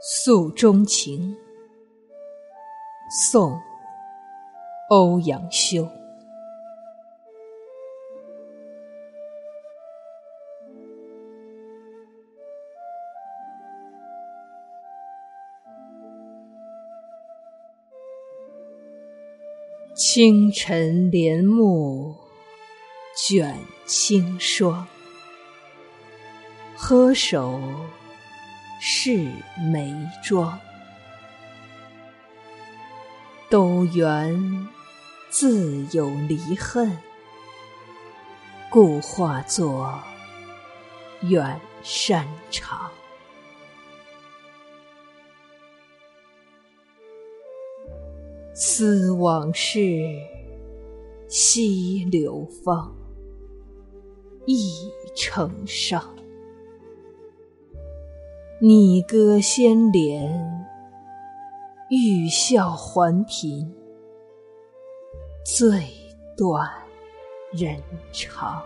诉衷情，宋·欧阳修。清晨帘幕卷轻霜，何首是眉庄？都缘自有离恨，故化作远山长。思往事，西流芳，意成伤。拟歌先怜，欲笑还颦，最断人肠。